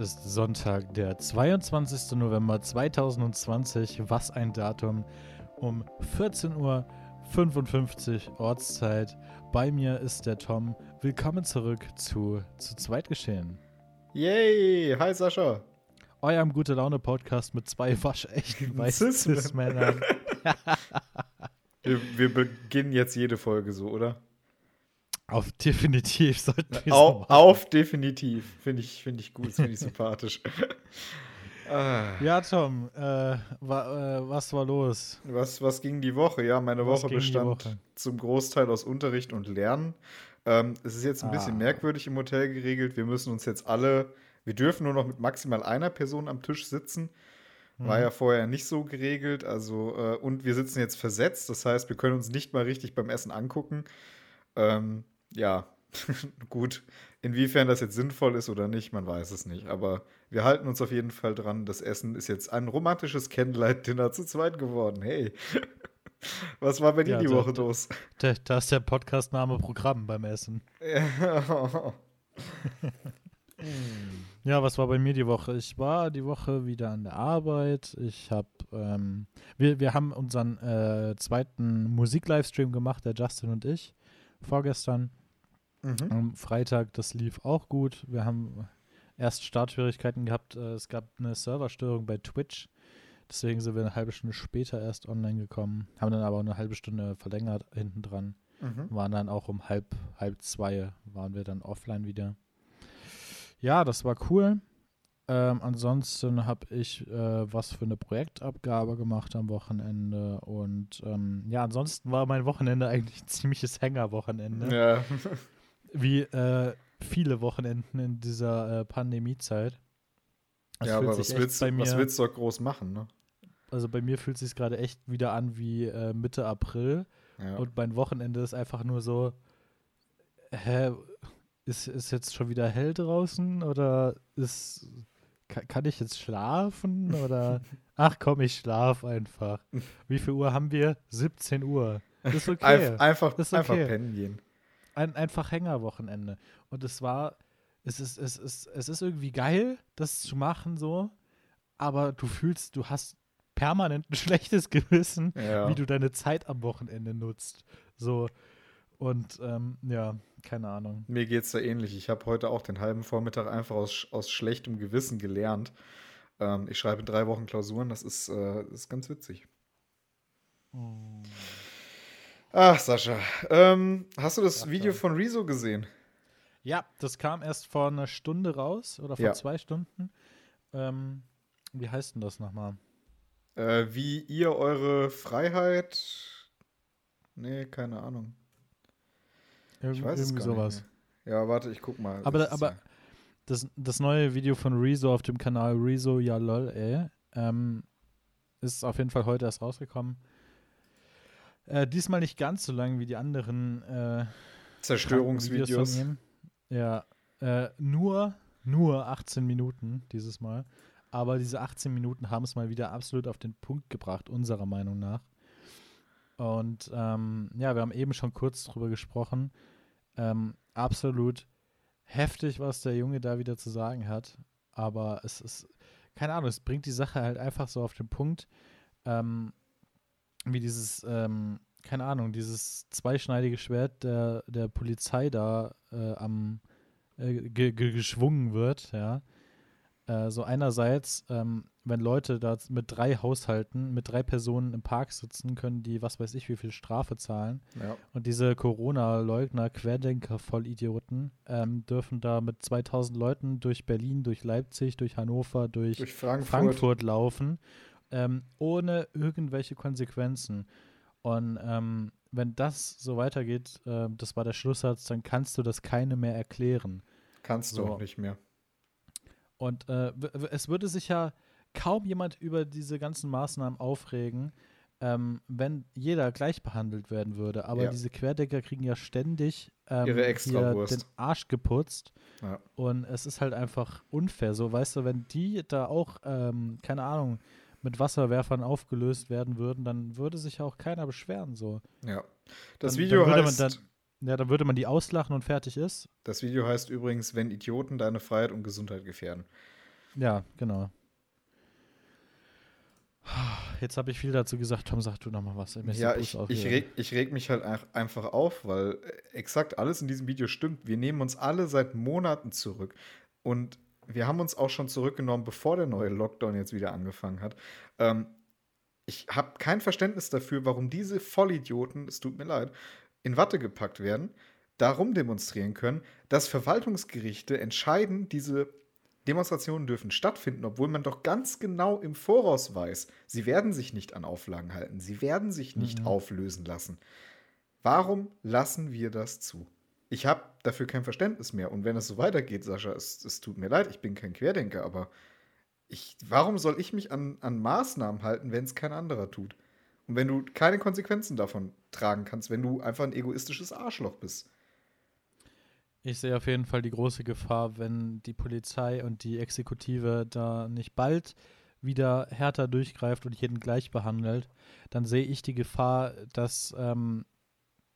Es ist Sonntag, der 22. November 2020. Was ein Datum. Um 14.55 Uhr Ortszeit. Bei mir ist der Tom. Willkommen zurück zu Zu Zweit geschehen. Yay! Hi Sascha. Eurem gute Laune Podcast mit zwei waschechten weißen Cis-Männern. wir, wir beginnen jetzt jede Folge so, oder? Auf definitiv sollten wir Au, so Auf definitiv. Finde ich, find ich gut, finde ich sympathisch. ah. Ja, Tom, äh, wa, äh, was war los? Was, was ging die Woche? Ja, meine was Woche bestand Woche? zum Großteil aus Unterricht und Lernen. Ähm, es ist jetzt ein ah. bisschen merkwürdig im Hotel geregelt. Wir müssen uns jetzt alle, wir dürfen nur noch mit maximal einer Person am Tisch sitzen. War mhm. ja vorher nicht so geregelt. Also, äh, und wir sitzen jetzt versetzt. Das heißt, wir können uns nicht mal richtig beim Essen angucken. Ähm, ja, gut. Inwiefern das jetzt sinnvoll ist oder nicht, man weiß es nicht. Aber wir halten uns auf jeden Fall dran. Das Essen ist jetzt ein romantisches Candlelight-Dinner zu zweit geworden. Hey. Was war bei dir ja, die Woche los? Da, da ist der Podcast-Name Programm beim Essen. Ja. ja, was war bei mir die Woche? Ich war die Woche wieder an der Arbeit. Ich habe, ähm, wir, wir haben unseren äh, zweiten Musik-Livestream gemacht, der Justin und ich vorgestern. Mhm. Am Freitag, das lief auch gut. Wir haben erst Startschwierigkeiten gehabt. Äh, es gab eine Serverstörung bei Twitch. Deswegen sind wir eine halbe Stunde später erst online gekommen. Haben dann aber eine halbe Stunde verlängert hinten dran. Mhm. Waren dann auch um halb, halb zwei waren wir dann offline wieder. Ja, das war cool. Ähm, ansonsten habe ich äh, was für eine Projektabgabe gemacht am Wochenende und ähm, ja, ansonsten war mein Wochenende eigentlich ein ziemliches Hängerwochenende. Ja. Wie äh, viele Wochenenden in dieser äh, Pandemiezeit. Das ja, aber was willst, mir, was willst du auch groß machen, ne? Also bei mir fühlt es sich gerade echt wieder an wie äh, Mitte April ja. und mein Wochenende ist einfach nur so, hä, ist, ist jetzt schon wieder hell draußen oder ist kann, kann ich jetzt schlafen oder ach komm, ich schlaf einfach. Wie viel Uhr haben wir? 17 Uhr. Das ist okay. Einf einfach, ist okay. einfach pennen gehen. Ein, einfach Hängerwochenende. Und es war, es ist, es ist, es ist irgendwie geil, das zu machen so, aber du fühlst, du hast permanent ein schlechtes Gewissen, ja. wie du deine Zeit am Wochenende nutzt. So, und ähm, ja, keine Ahnung. Mir geht es da ähnlich. Ich habe heute auch den halben Vormittag einfach aus, aus schlechtem Gewissen gelernt. Ähm, ich schreibe drei Wochen Klausuren, das ist, äh, das ist ganz witzig. Oh. Ach, Sascha. Ähm, hast du das Ach, Video von Rezo gesehen? Ja, das kam erst vor einer Stunde raus oder vor ja. zwei Stunden. Ähm, wie heißt denn das nochmal? Äh, wie ihr eure Freiheit. Nee, keine Ahnung. Irgend, ich weiß irgendwie sowas. Ja, warte, ich guck mal. Aber, das aber das, das neue Video von Rezo auf dem Kanal Rezo, ja lol, ey, ähm, ist auf jeden Fall heute erst rausgekommen. Äh, diesmal nicht ganz so lang wie die anderen äh, Zerstörungsvideos. Ja, äh, nur, nur 18 Minuten dieses Mal. Aber diese 18 Minuten haben es mal wieder absolut auf den Punkt gebracht, unserer Meinung nach. Und ähm, ja, wir haben eben schon kurz drüber gesprochen. Ähm, absolut heftig, was der Junge da wieder zu sagen hat. Aber es ist, keine Ahnung, es bringt die Sache halt einfach so auf den Punkt, ähm, wie dieses, ähm, keine Ahnung, dieses zweischneidige Schwert der, der Polizei da äh, am äh, geschwungen wird, ja. Äh, so einerseits, ähm, wenn Leute da mit drei Haushalten, mit drei Personen im Park sitzen, können die, was weiß ich, wie viel Strafe zahlen. Ja. Und diese Corona-Leugner, Querdenker, Vollidioten, ähm, dürfen da mit 2000 Leuten durch Berlin, durch Leipzig, durch Hannover, durch, durch Frankfurt. Frankfurt. laufen, ähm, ohne irgendwelche Konsequenzen. Und ähm, wenn das so weitergeht, äh, das war der Schlusssatz, dann kannst du das keine mehr erklären. Kannst du auch nicht mehr. Und äh, es würde sich ja kaum jemand über diese ganzen Maßnahmen aufregen, ähm, wenn jeder gleich behandelt werden würde. Aber ja. diese Querdecker kriegen ja ständig ähm, ihre extra den Arsch geputzt. Ja. Und es ist halt einfach unfair. So, weißt du, wenn die da auch, ähm, keine Ahnung, mit Wasserwerfern aufgelöst werden würden, dann würde sich auch keiner beschweren. So. Ja. Das dann, Video dann heißt. Dann, Ja, dann würde man die auslachen und fertig ist. Das Video heißt übrigens, wenn Idioten deine Freiheit und Gesundheit gefährden. Ja, genau. Jetzt habe ich viel dazu gesagt. Tom, sag du noch mal was. Ja, ich, ich, reg, ich reg mich halt einfach auf, weil exakt alles in diesem Video stimmt. Wir nehmen uns alle seit Monaten zurück. Und wir haben uns auch schon zurückgenommen, bevor der neue Lockdown jetzt wieder angefangen hat. Ähm, ich habe kein Verständnis dafür, warum diese Vollidioten, es tut mir leid, in Watte gepackt werden, darum demonstrieren können, dass Verwaltungsgerichte entscheiden, diese Demonstrationen dürfen stattfinden, obwohl man doch ganz genau im Voraus weiß, sie werden sich nicht an Auflagen halten, sie werden sich nicht mhm. auflösen lassen. Warum lassen wir das zu? Ich habe dafür kein Verständnis mehr. Und wenn es so weitergeht, Sascha, es, es tut mir leid, ich bin kein Querdenker, aber ich, warum soll ich mich an, an Maßnahmen halten, wenn es kein anderer tut? Und wenn du keine Konsequenzen davon tragen kannst, wenn du einfach ein egoistisches Arschloch bist. Ich sehe auf jeden Fall die große Gefahr, wenn die Polizei und die Exekutive da nicht bald wieder härter durchgreift und jeden gleich behandelt, dann sehe ich die Gefahr, dass ähm,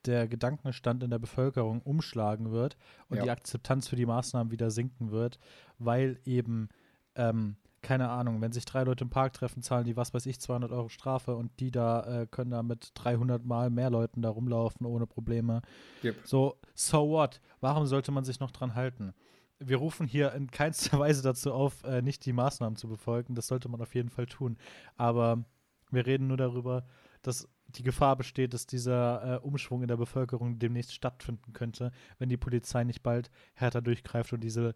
der Gedankenstand in der Bevölkerung umschlagen wird und ja. die Akzeptanz für die Maßnahmen wieder sinken wird, weil eben ähm, keine Ahnung, wenn sich drei Leute im Park treffen, zahlen die, was weiß ich, 200 Euro Strafe und die da äh, können da mit 300 Mal mehr Leuten da rumlaufen ohne Probleme. Yep. So, so what? Warum sollte man sich noch dran halten? Wir rufen hier in keinster Weise dazu auf, äh, nicht die Maßnahmen zu befolgen. Das sollte man auf jeden Fall tun. Aber wir reden nur darüber, dass die Gefahr besteht, dass dieser äh, Umschwung in der Bevölkerung demnächst stattfinden könnte, wenn die Polizei nicht bald härter durchgreift und diese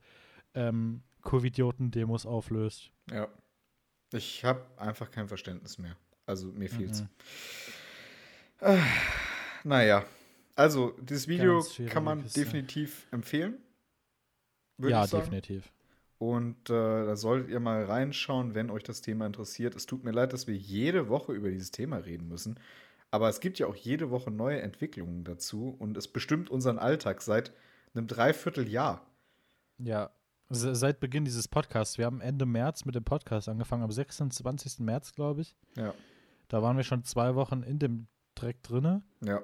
ähm, Covidioten-Demos auflöst. Ja. Ich habe einfach kein Verständnis mehr. Also mir fehlt's. Mhm. Äh, naja. Also, dieses Video kann man Kiste. definitiv empfehlen. Ja, definitiv. Und äh, da solltet ihr mal reinschauen, wenn euch das Thema interessiert. Es tut mir leid, dass wir jede Woche über dieses Thema reden müssen. Aber es gibt ja auch jede Woche neue Entwicklungen dazu und es bestimmt unseren Alltag seit einem Dreivierteljahr. Ja, Seit Beginn dieses Podcasts. Wir haben Ende März mit dem Podcast angefangen, am 26. März, glaube ich. Ja. Da waren wir schon zwei Wochen in dem Dreck drinne. Ja.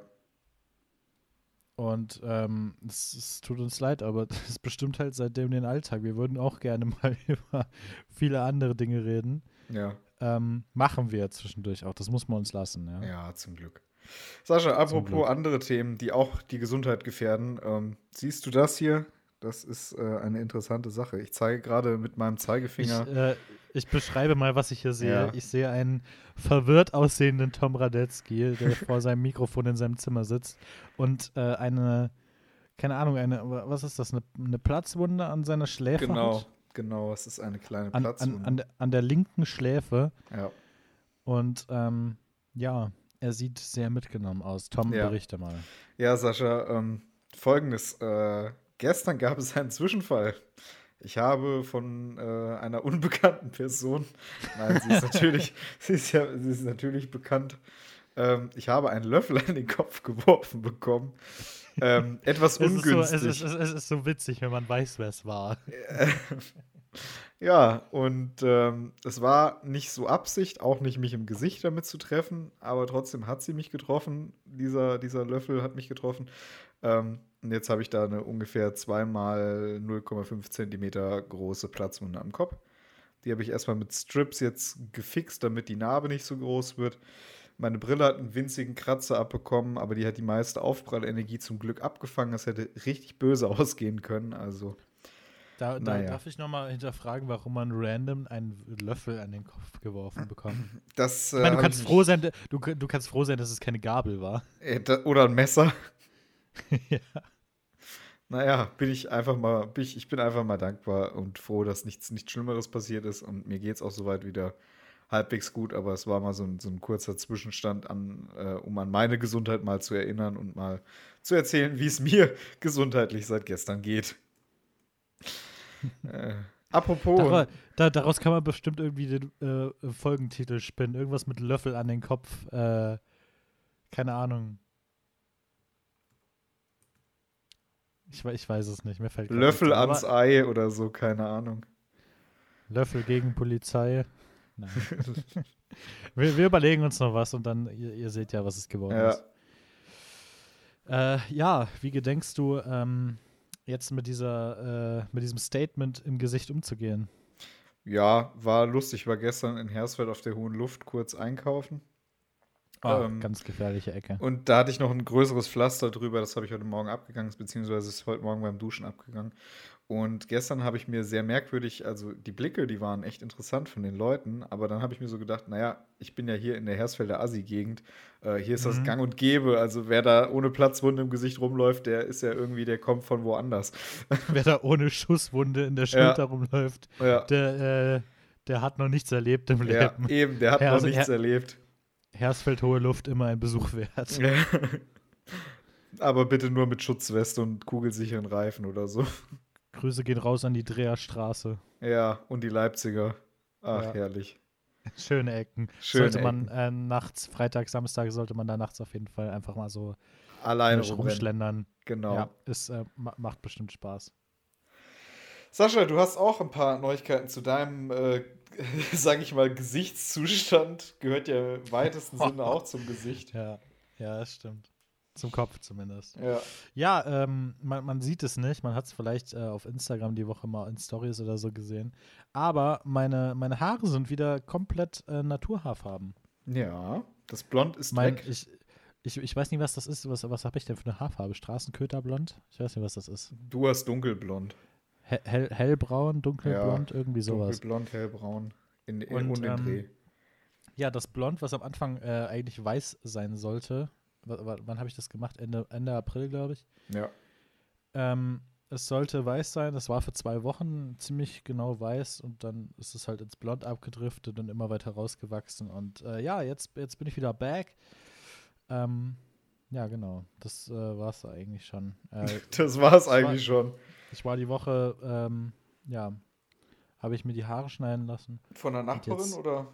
Und ähm, es, es, tut uns leid, aber es bestimmt halt seitdem den Alltag. Wir würden auch gerne mal über viele andere Dinge reden. Ja. Ähm, machen wir zwischendurch auch. Das muss man uns lassen. Ja, ja zum Glück. Sascha, apropos andere Themen, die auch die Gesundheit gefährden. Ähm, siehst du das hier? Das ist äh, eine interessante Sache. Ich zeige gerade mit meinem Zeigefinger. Ich, äh, ich, beschreibe mal, was ich hier sehe. Ja. Ich sehe einen verwirrt aussehenden Tom Radetzky, der vor seinem Mikrofon in seinem Zimmer sitzt und äh, eine, keine Ahnung, eine, was ist das, eine, eine Platzwunde an seiner Schläfe genau, hat? Genau, es ist eine kleine an, Platzwunde. An, an, der, an, der linken Schläfe. Ja. Und ähm, ja, er sieht sehr mitgenommen aus. Tom, ja. berichte mal. Ja, Sascha, ähm, folgendes. Äh, Gestern gab es einen Zwischenfall. Ich habe von äh, einer unbekannten Person, nein, sie ist natürlich, sie ist ja, sie ist natürlich bekannt. Ähm, ich habe einen Löffel an den Kopf geworfen bekommen. Ähm, etwas es ungünstig. Ist so, es, ist, es, ist, so witzig, wenn man weiß, wer es war. ja, und ähm, es war nicht so Absicht, auch nicht mich im Gesicht damit zu treffen, aber trotzdem hat sie mich getroffen. Dieser, dieser Löffel hat mich getroffen. Ähm, und jetzt habe ich da eine ungefähr zweimal 0,5 Zentimeter große Platzwunde am Kopf. Die habe ich erstmal mit Strips jetzt gefixt, damit die Narbe nicht so groß wird. Meine Brille hat einen winzigen Kratzer abbekommen, aber die hat die meiste Aufprallenergie zum Glück abgefangen. Das hätte richtig böse ausgehen können. Also. Da, da naja. darf ich nochmal hinterfragen, warum man random einen Löffel an den Kopf geworfen bekommt. Das, äh, ich meine, du kannst froh sein, du, du kannst froh sein, dass es keine Gabel war. Äh, oder ein Messer. ja. Naja, bin ich einfach mal, bin ich, ich bin einfach mal dankbar und froh, dass nichts, nichts Schlimmeres passiert ist und mir geht es auch soweit wieder halbwegs gut, aber es war mal so ein, so ein kurzer Zwischenstand, an, äh, um an meine Gesundheit mal zu erinnern und mal zu erzählen, wie es mir gesundheitlich seit gestern geht. Äh, apropos. Daraus, da, daraus kann man bestimmt irgendwie den äh, Folgentitel spinnen. Irgendwas mit Löffel an den Kopf. Äh, keine Ahnung. Ich, ich weiß es nicht, mir fällt Löffel ans Ei oder so, keine Ahnung. Löffel gegen Polizei. Nein. wir, wir, überlegen uns noch was und dann, ihr, ihr seht ja, was es geworden ja. ist. Äh, ja, wie gedenkst du ähm, jetzt mit dieser, äh, mit diesem Statement im Gesicht umzugehen? Ja, war lustig. War gestern in Hersfeld auf der Hohen Luft kurz einkaufen. Oh, ähm, ganz gefährliche Ecke. Und da hatte ich noch ein größeres Pflaster drüber. Das habe ich heute Morgen abgegangen, beziehungsweise ist heute Morgen beim Duschen abgegangen. Und gestern habe ich mir sehr merkwürdig, also die Blicke, die waren echt interessant von den Leuten, aber dann habe ich mir so gedacht, naja, ich bin ja hier in der Hersfelder Assi-Gegend, äh, hier ist mhm. das Gang und Gäbe, also wer da ohne Platzwunde im Gesicht rumläuft, der ist ja irgendwie, der kommt von woanders. Wer da ohne Schusswunde in der Schulter ja. rumläuft, ja. der, äh, der hat noch nichts erlebt im Leben. Ja, eben, der hat Her noch nichts Her erlebt. Hersfeld hohe Luft immer ein Besuch wert. aber bitte nur mit Schutzweste und kugelsicheren Reifen oder so. Grüße gehen raus an die Dreherstraße. Ja, und die Leipziger. Ach, ja. herrlich. Schöne Ecken. Schöne sollte man Äh, nachts, Freitag, Samstag, sollte man da nachts auf jeden Fall einfach mal so alleine rumschlendern. Genau. Ja, es äh, macht bestimmt Spaß. Sascha, du hast auch ein paar Neuigkeiten zu deinem, äh, sag ich mal, Gesichtszustand. Gehört ja im weitesten Sinne auch zum Gesicht. Ja, ja, das stimmt. Zum Kopf zumindest. Ja, ja ähm, man, man, sieht es nicht. Man hat es vielleicht äh, auf Instagram die Woche mal in Stories oder so gesehen. Aber meine, meine Haare sind wieder komplett äh, Naturhaarfarben. Ja, das Blond ist mein, weg. Ich, ich, ich weiß nicht, was das ist. Was, was habe ich denn für eine Haarfarbe? Straßenköterblond? Ich weiß nicht, was das ist. Du hast dunkelblond. Hell, hell, hellbraun, dunkelblond, ja, irgendwie sowas. Dunkelblond, hellbraun. In, in, und, und ähm, Dreh. Ja, das Blond, was am Anfang äh, eigentlich weiß sein sollte, wann habe ich das gemacht? Ende, Ende April, glaube ich. Ja. Ähm, es sollte weiß sein. Das war für zwei Wochen ziemlich genau weiß und dann ist es halt ins Blond abgedriftet und immer weiter rausgewachsen. Und äh, ja, jetzt, jetzt bin ich wieder back. Ähm, ja, genau. Das äh, war es eigentlich schon. Äh, das war es eigentlich war, schon. Ich war die Woche, ähm, ja, habe ich mir die Haare schneiden lassen. Von der Nachbarin jetzt, oder?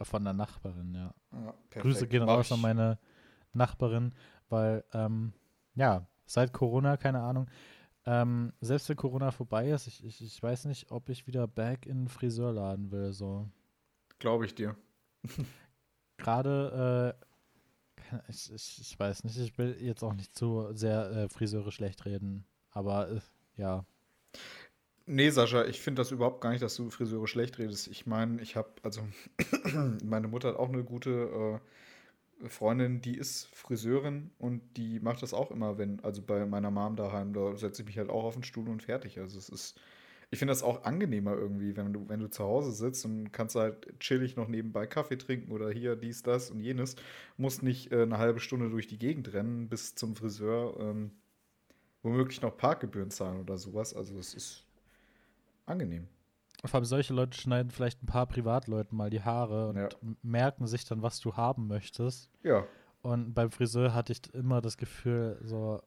Von der Nachbarin, ja. ja Grüße gehen raus an meine Nachbarin, weil, ähm, ja, seit Corona, keine Ahnung, ähm, selbst wenn Corona vorbei ist, ich, ich, ich weiß nicht, ob ich wieder back in den Friseurladen will, so. Glaube ich dir. Gerade, äh, ich, ich, ich, weiß nicht, ich will jetzt auch nicht zu sehr äh, Friseure schlecht reden, aber äh, ja. Nee, Sascha, ich finde das überhaupt gar nicht, dass du Friseure schlecht redest. Ich meine, ich habe, also, meine Mutter hat auch eine gute äh, Freundin, die ist Friseurin und die macht das auch immer, wenn, also bei meiner Mom daheim, da setze ich mich halt auch auf den Stuhl und fertig. Also es ist, ich finde das auch angenehmer irgendwie, wenn du, wenn du zu Hause sitzt und kannst halt chillig noch nebenbei Kaffee trinken oder hier dies, das und jenes. Musst nicht äh, eine halbe Stunde durch die Gegend rennen bis zum Friseur, ähm, womöglich noch Parkgebühren zahlen oder sowas. Also es ist angenehm. Vor allem solche Leute schneiden vielleicht ein paar Privatleuten mal die Haare und ja. merken sich dann, was du haben möchtest. Ja. Und beim Friseur hatte ich immer das Gefühl, so,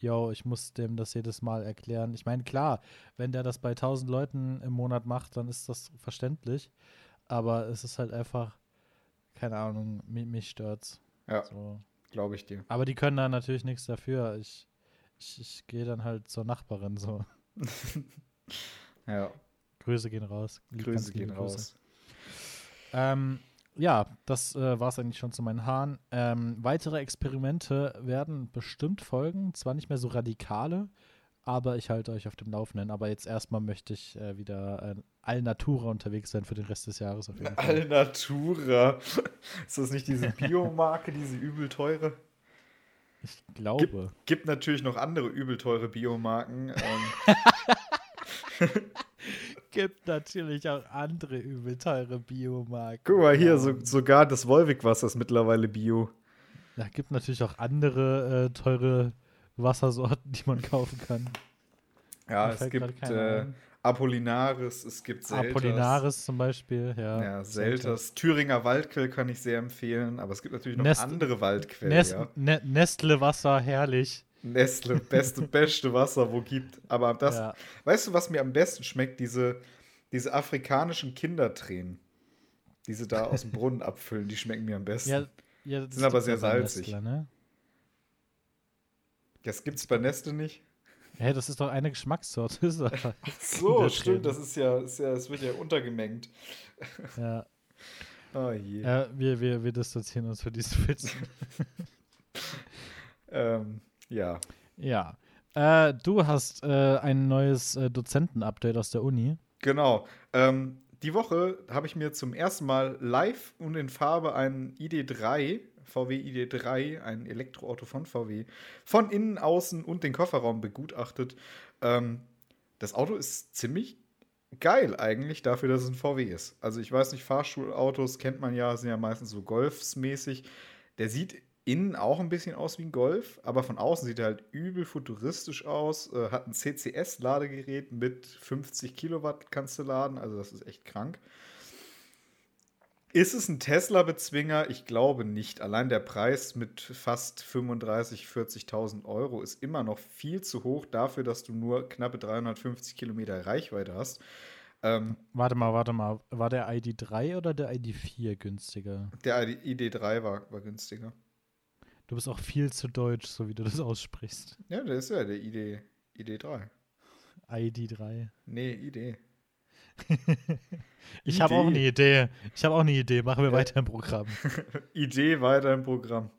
yo, ich muss dem das jedes Mal erklären. Ich meine, klar, wenn der das bei 1000 Leuten im Monat macht, dann ist das verständlich. Aber es ist halt einfach, keine Ahnung, mich, mich stört's. Ja, so. glaube ich dir. Aber die können da natürlich nichts dafür. Ich, ich, ich gehe dann halt zur Nachbarin so. ja. Grüße gehen raus. Grüße gehen Grüße. raus. Ähm, ja, das äh, war es eigentlich schon zu meinen Haaren. Ähm, weitere Experimente werden bestimmt folgen. Zwar nicht mehr so radikale, aber ich halte euch auf dem Laufenden. Aber jetzt erstmal möchte ich äh, wieder äh, Alnatura unterwegs sein für den Rest des Jahres. Auf jeden Fall. Alnatura. Ist das nicht diese Biomarke, diese übel teure? Ich glaube. Gibt, gibt natürlich noch andere übel teure Biomarken. Ähm. gibt natürlich auch andere übel teure Biomarken. Guck mal hier, so, sogar das Wolwig-Wasser ist mittlerweile Bio. Ja, gibt natürlich auch andere äh, teure Wassersorten, die man kaufen kann. Ja, es gibt äh, Apollinaris, es gibt Selters. Apollinaris zum Beispiel, ja. Ja, Selters. Thüringer Waldquell kann ich sehr empfehlen, aber es gibt natürlich noch Nest andere Waldquellen. Nest ja. ne Nestle Wasser, herrlich. Nestle, beste, beste Wasser, wo gibt. Aber das, ja. weißt du, was mir am besten schmeckt? Diese, diese afrikanischen Kindertränen, die sie da aus dem Brunnen abfüllen, die schmecken mir am besten. Ja, ja, das sind aber sehr salzig. Nestle, ne? Das gibt's bei Nestle nicht. Hä, hey, das ist doch eine Geschmackssorte. So, stimmt, das ist ja, ist ja, das wird ja untergemengt. Ja. Oh je. Ja, wir, wir, wir distanzieren uns für diese Witze. ähm, Ja. Ja. Äh, du hast äh, ein neues äh, Dozenten-Update aus der Uni. Genau. Ähm, die Woche habe ich mir zum ersten Mal live und in Farbe einen ID3, VW ID3, ein Elektroauto von VW, von innen, außen und den Kofferraum begutachtet. Ähm, das Auto ist ziemlich geil eigentlich dafür, dass es ein VW ist. Also ich weiß nicht, Fahrschulautos kennt man ja, sind ja meistens so Golfsmäßig. Der sieht innen auch ein bisschen aus wie ein Golf, aber von außen sieht er halt übel futuristisch aus. Äh, hat ein CCS-Ladegerät mit 50 Kilowatt kannst du laden, also das ist echt krank. Ist es ein Tesla-Bezwinger? Ich glaube nicht. Allein der Preis mit fast 35.000, 40.000 Euro ist immer noch viel zu hoch dafür, dass du nur knappe 350 Kilometer Reichweite hast. Ähm, warte mal, warte mal. War der ID3 oder der ID4 günstiger? Der ID3 war, war günstiger. Du bist auch viel zu deutsch, so wie du das aussprichst. Ja, der ist ja der ID, ID3. ID3. Nee, ID. ich habe auch eine Idee. Ich habe auch eine Idee. Machen wir ja. weiter im Programm. Idee weiter im Programm.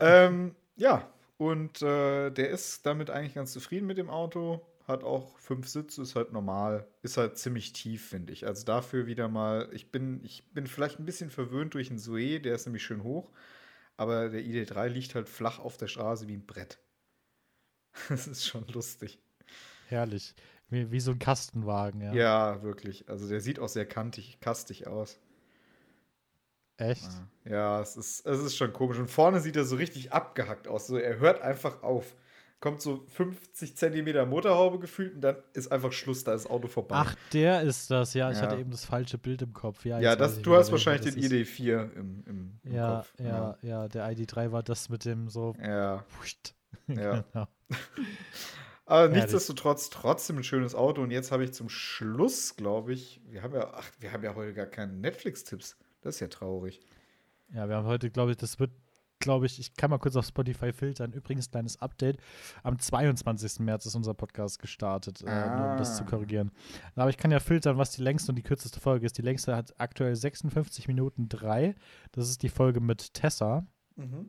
ähm, ja, und äh, der ist damit eigentlich ganz zufrieden mit dem Auto. Hat auch fünf Sitze, ist halt normal. Ist halt ziemlich tief, finde ich. Also dafür wieder mal, ich bin, ich bin vielleicht ein bisschen verwöhnt durch einen Zoe, der ist nämlich schön hoch aber der ID3 liegt halt flach auf der Straße wie ein Brett. Das ist schon lustig. Herrlich. Wie, wie so ein Kastenwagen, ja. Ja, wirklich. Also der sieht auch sehr kantig, kastig aus. Echt? Ja, es ist, es ist schon komisch. Und vorne sieht er so richtig abgehackt aus. So, er hört einfach auf kommt so 50 Zentimeter Motorhaube gefühlt und dann ist einfach Schluss, da ist das Auto vorbei. Ach, der ist das, ja. Ich ja. hatte eben das falsche Bild im Kopf. Ja, ja das, du hast wahrscheinlich den ID4 im, im, im ja, Kopf. Ja, ja, ja, der ID3 war das mit dem so. Ja. ja. genau. Aber nichtsdestotrotz trotzdem ein schönes Auto. Und jetzt habe ich zum Schluss, glaube ich, wir haben ja, ach, wir haben ja heute gar keine Netflix-Tipps. Das ist ja traurig. Ja, wir haben heute, glaube ich, das wird glaube ich, ich kann mal kurz auf Spotify filtern. Übrigens, kleines Update. Am 22. März ist unser Podcast gestartet, ah. äh, nur um das zu ah. korrigieren. Aber ich kann ja filtern, was die längste und die kürzeste Folge ist. Die längste hat aktuell 56 Minuten 3. Das ist die Folge mit Tessa. Mhm.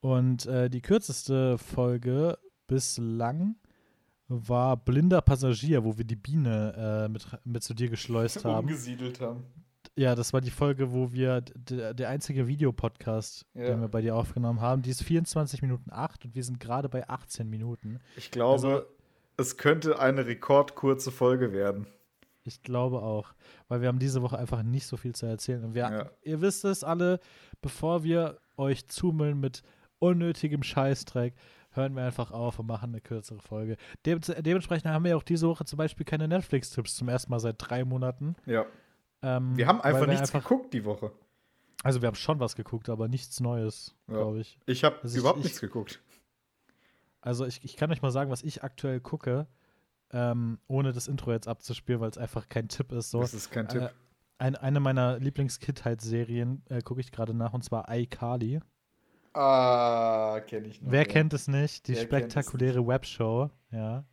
Und äh, die kürzeste Folge bislang war Blinder Passagier, wo wir die Biene äh, mit, mit zu dir geschleust haben. Umgesiedelt haben. Ja, das war die Folge, wo wir der einzige Videopodcast, ja. den wir bei dir aufgenommen haben, die ist 24 Minuten 8 und wir sind gerade bei 18 Minuten. Ich glaube, also, es könnte eine rekordkurze Folge werden. Ich glaube auch, weil wir haben diese Woche einfach nicht so viel zu erzählen. Und wir, ja. ihr wisst es alle, bevor wir euch zumüllen mit unnötigem Scheißdreck, hören wir einfach auf und machen eine kürzere Folge. De dementsprechend haben wir auch diese Woche zum Beispiel keine Netflix-Tipps zum ersten Mal seit drei Monaten. Ja. Ähm, wir haben einfach wir nichts einfach, geguckt die Woche. Also wir haben schon was geguckt, aber nichts Neues, ja. glaube ich. Ich habe also überhaupt ich, nichts geguckt. Also ich, ich kann euch mal sagen, was ich aktuell gucke, ähm, ohne das Intro jetzt abzuspielen, weil es einfach kein Tipp ist. So. Das ist kein Tipp. Äh, ein, eine meiner Lieblingskindheitsserien äh, gucke ich gerade nach und zwar iCarly. Ah, kenne ich noch. Wer ja. kennt es nicht? Die Wer spektakuläre Webshow, ja.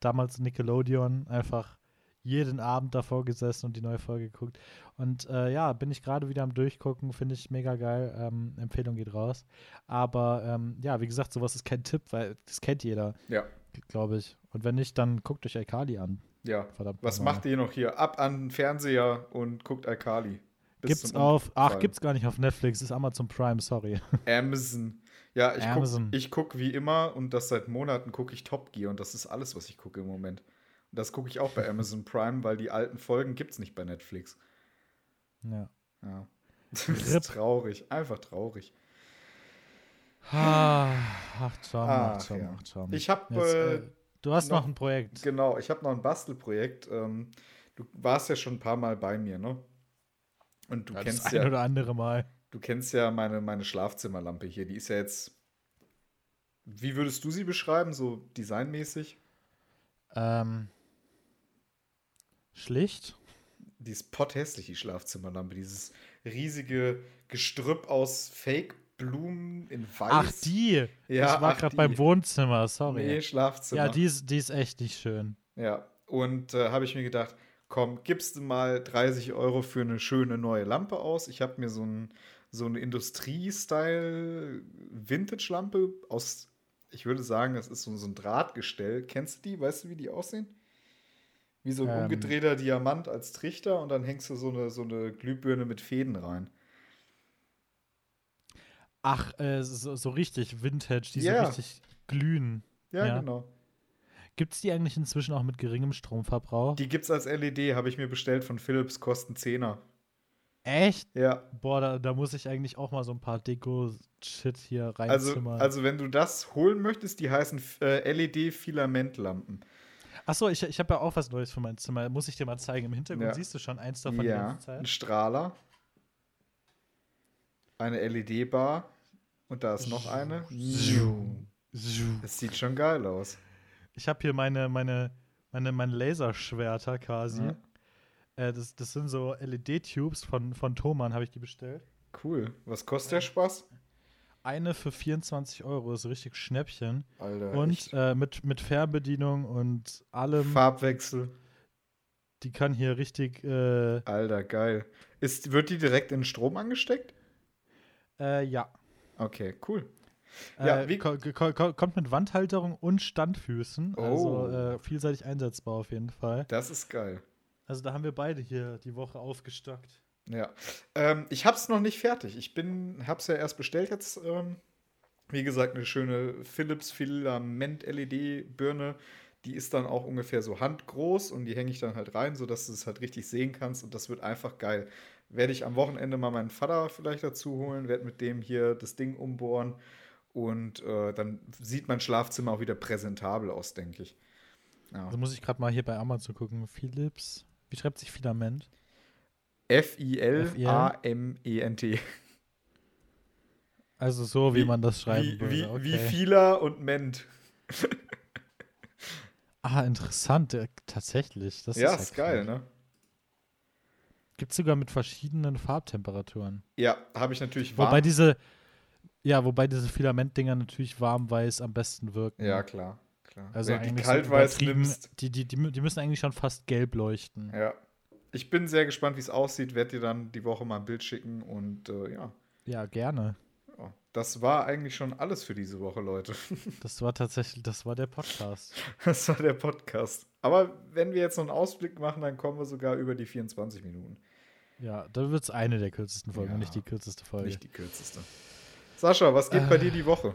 Damals Nickelodeon, einfach jeden Abend davor gesessen und die neue Folge geguckt. Und äh, ja, bin ich gerade wieder am Durchgucken, finde ich mega geil. Ähm, Empfehlung geht raus. Aber ähm, ja, wie gesagt, sowas ist kein Tipp, weil das kennt jeder. Ja. Glaube ich. Und wenn nicht, dann guckt euch Alkali an. Ja. Verdammt. Was macht ihr noch hier? Ab an den Fernseher und guckt Alkali. Gibt's auf, ach, gibt's gar nicht auf Netflix, ist Amazon Prime, sorry. Amazon. Ja, ich gucke guck wie immer und das seit Monaten gucke ich Top Gear und das ist alles, was ich gucke im Moment. Das gucke ich auch bei Amazon Prime, weil die alten Folgen gibt es nicht bei Netflix. Ja. Ja. Das ist traurig, einfach traurig. Ah, ach, Tom, ach, ach, Tom, ach, Tom. Ich habe. Äh, du hast noch, noch, ein Projekt. Genau, ich habe noch ein Bastelprojekt. Ähm, du warst ja schon ein paar Mal bei mir, ne? Und du ja, kennst das ja. ein oder andere Mal. Du kennst ja meine, meine Schlafzimmerlampe hier. Die ist ja jetzt. Wie würdest du sie beschreiben, so designmäßig? Ähm, Schlicht? Die ist potthässlich, die Schlafzimmerlampe. Dieses riesige Gestrüpp aus Fake-Blumen in Weiß. Ach, die! Ja, ich war gerade beim Wohnzimmer, sorry. Nee, Schlafzimmer. Ja, die ist, die ist echt nicht schön. Ja, und äh, habe ich mir gedacht, komm, gibst du mal 30 Euro für eine schöne neue Lampe aus. Ich habe mir so, ein, so eine Industrie-Style Vintage-Lampe aus ich würde sagen, das ist so, so ein Drahtgestell. Kennst du die? Weißt du, wie die aussehen? Wie so ein ähm, umgedrehter Diamant als Trichter und dann hängst du so eine, so eine Glühbirne mit Fäden rein. Ach, äh, so, so, richtig Vintage, die yeah. so richtig glühen. Ja, ja. genau. Gibt es die eigentlich inzwischen auch mit geringem Stromverbrauch? Die gibt es als LED, habe ich mir bestellt von Philips, kosten 10er. Echt? Ja. Boah, da, da muss ich eigentlich auch mal so ein paar Deko-Shit hier reinzimmern. Also, also, wenn du das holen möchtest, die heißen äh, LED-Filamentlampen. Achso, ich, ich habe ja auch was Neues für mein Zimmer. Muss ich dir mal zeigen. Im Hintergrund ja. siehst du schon eins davon ja. Ein Strahler. Eine LED-Bar. Und da ist noch eine. Das sieht schon geil aus. Ich habe hier meine, meine, meine, meine Laserschwerter quasi. Ja. Äh, das, das sind so LED-Tubes von, von Thomann, habe ich die bestellt. Cool. Was kostet der Spaß? Eine für 24 Euro, ist richtig Schnäppchen. Alter. Und äh, mit, mit Fernbedienung und allem. Farbwechsel. Die kann hier richtig. Äh, Alter, geil. Ist, wird die direkt in Strom angesteckt? Äh, ja. Okay, cool. Äh, ja, kommt mit Wandhalterung und Standfüßen. Also, oh. Also vielseitig einsetzbar auf jeden Fall. Das ist geil. Also da haben wir beide hier die Woche aufgestockt. Ja. Ähm, ich hab's noch nicht fertig. Ich bin, hab's ja erst bestellt jetzt. Ähm, wie gesagt, eine schöne Philips Filament LED-Birne. Die ist dann auch ungefähr so handgroß und die hänge ich dann halt rein, sodass du es halt richtig sehen kannst und das wird einfach geil. Werde ich am Wochenende mal meinen Vater vielleicht dazu holen, werde mit dem hier das Ding umbohren und äh, dann sieht mein Schlafzimmer auch wieder präsentabel aus, denke ich. Ja. Also muss ich gerade mal hier bei Amazon gucken. Philips, wie schreibt sich Filament? F-I-L-A-M-E-N-T. Also so, wie, wie man das schreiben wie, würde. Wie, okay. wie Fila und Ment. ah, interessant. Tatsächlich. Das ja, ist, ist geil, ne? Gibt es sogar mit verschiedenen Farbtemperaturen. Ja, habe ich natürlich warm. Wobei diese, ja, wobei diese Filamentdinger natürlich warm-weiß am besten wirken. Ja, klar. klar. Also Wenn die kaltweiß nimmst. Die, die, die, die, müssen eigentlich schon fast gelb leuchten. Ja. Ich bin sehr gespannt, wie es aussieht. Werde dir dann die Woche mal ein Bild schicken und äh, ja. Ja, gerne. Ja, das war eigentlich schon alles für diese Woche, Leute. Das war tatsächlich, das war der Podcast. Das war der Podcast. Aber wenn wir jetzt noch einen Ausblick machen, dann kommen wir sogar über die 24 Minuten. Ja, dann wird es eine der kürzesten Folgen, ja, nicht die kürzeste Folge. Nicht die kürzeste. Sascha, was geht äh, bei dir die Woche?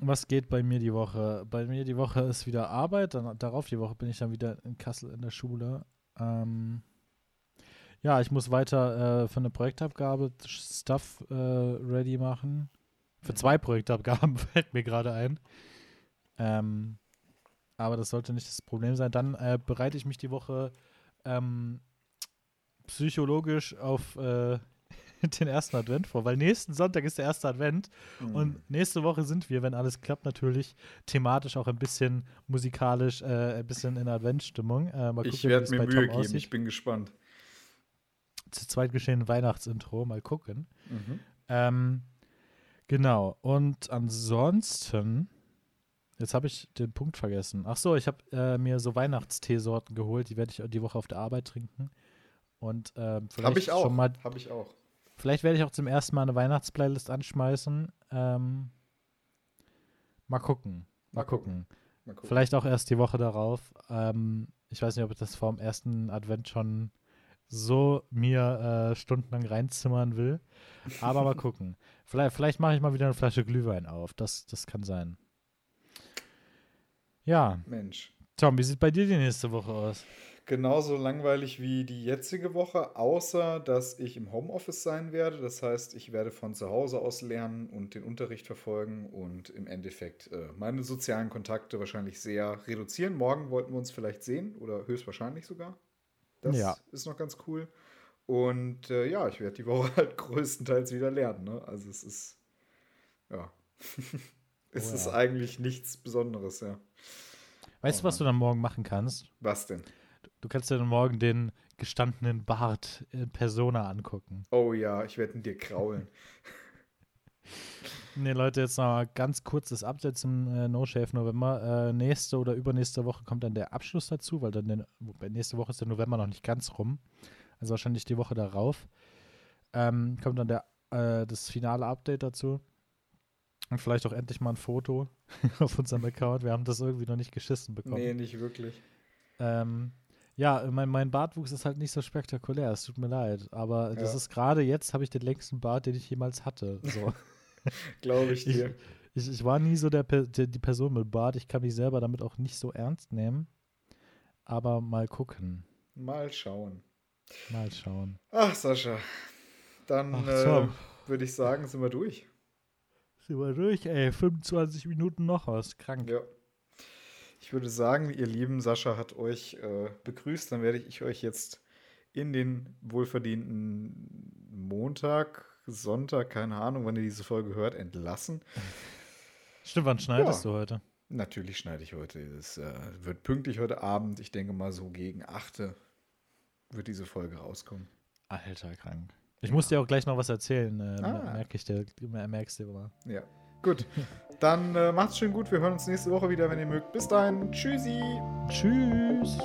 Was geht bei mir die Woche? Bei mir die Woche ist wieder Arbeit. Dann, darauf die Woche bin ich dann wieder in Kassel in der Schule. Ähm, ja, ich muss weiter äh, für eine Projektabgabe Stuff äh, ready machen. Für zwei Projektabgaben fällt mir gerade ein. Ähm, aber das sollte nicht das Problem sein. Dann äh, bereite ich mich die Woche ähm, psychologisch auf äh, den ersten Advent vor, weil nächsten Sonntag ist der erste Advent mhm. und nächste Woche sind wir, wenn alles klappt, natürlich thematisch auch ein bisschen musikalisch, äh, ein bisschen in Adventsstimmung. Äh, ich werde mir Mühe geben, ich bin gespannt. Zu zweit geschehen Weihnachtsintro, mal gucken. Mhm. Ähm, genau, und ansonsten, jetzt habe ich den Punkt vergessen. Ach so, ich habe äh, mir so Weihnachtsteesorten geholt, die werde ich die Woche auf der Arbeit trinken. Und ähm, vielleicht Hab ich auch. schon mal. Hab ich auch. Vielleicht werde ich auch zum ersten Mal eine Weihnachtsplaylist anschmeißen. Ähm, mal gucken. Mal, mal gucken. gucken. Mal gucken. Vielleicht auch erst die Woche darauf. Ähm, ich weiß nicht, ob ich das vor dem ersten Advent schon so mir äh, stundenlang reinzimmern will. Aber mal gucken. Vielleicht, vielleicht mache ich mal wieder eine Flasche Glühwein auf. Das, das kann sein. Ja. Mensch. Tom, wie sieht bei dir die nächste Woche aus? genauso langweilig wie die jetzige Woche, außer dass ich im Homeoffice sein werde. Das heißt, ich werde von zu Hause aus lernen und den Unterricht verfolgen und im Endeffekt äh, meine sozialen Kontakte wahrscheinlich sehr reduzieren. Morgen wollten wir uns vielleicht sehen oder höchstwahrscheinlich sogar. Das ja. ist noch ganz cool. Und äh, ja, ich werde die Woche halt größtenteils wieder lernen. Ne? Also es ist, ja, es oh, ja. ist eigentlich nichts Besonderes, ja. Weißt oh, du, was du dann morgen machen kannst? Was denn? Du kannst dir dann morgen den gestandenen Bart in Persona angucken. Oh ja, ich werde ihn dir kraulen. nee, Leute, jetzt noch mal ganz kurzes Update zum äh, No Shave November. Äh, nächste oder übernächste Woche kommt dann der Abschluss dazu, weil dann der, nächste Woche ist der November noch nicht ganz rum. Also wahrscheinlich die Woche darauf. Ähm, kommt dann der, äh, das finale Update dazu. Und vielleicht auch endlich mal ein Foto auf unserem Account. Wir haben das irgendwie noch nicht geschissen bekommen. Nee, nicht wirklich. Ähm, ja, mein, mein Bartwuchs ist halt nicht so spektakulär, es tut mir leid. Aber ja. das ist gerade jetzt, habe ich den längsten Bart, den ich jemals hatte. So. Glaube ich dir. Ich, ich, ich, war nie so der, der, die Person mit Bart. Ich kann mich selber damit auch nicht so ernst nehmen. Aber mal gucken. Mal schauen. Mal schauen. Ach, Sascha. Dann äh, würde ich sagen, sind wir durch. Sind wir durch, ey. 25 Minuten noch was. Krank. Ja. Ich würde sagen, ihr lieben Sascha hat euch äh, begrüßt. Dann werde ich euch jetzt in den wohlverdienten Montag, Sonntag, keine Ahnung, wann ihr diese Folge hört, entlassen. Stimmt, wann schneidest ja. du heute? Natürlich schneide ich heute. Es äh, wird pünktlich heute Abend. Ich denke mal so gegen 8 wird diese Folge rauskommen. Alter, krank. Ich muss dir auch gleich noch was erzählen. Äh, ah. Merke ich dir, merkst du immer. Ja. Gut. Dann äh, macht's schön gut. Wir hören uns nächste Woche wieder, wenn ihr mögt. Bis dahin. Tschüssi. Tschüss.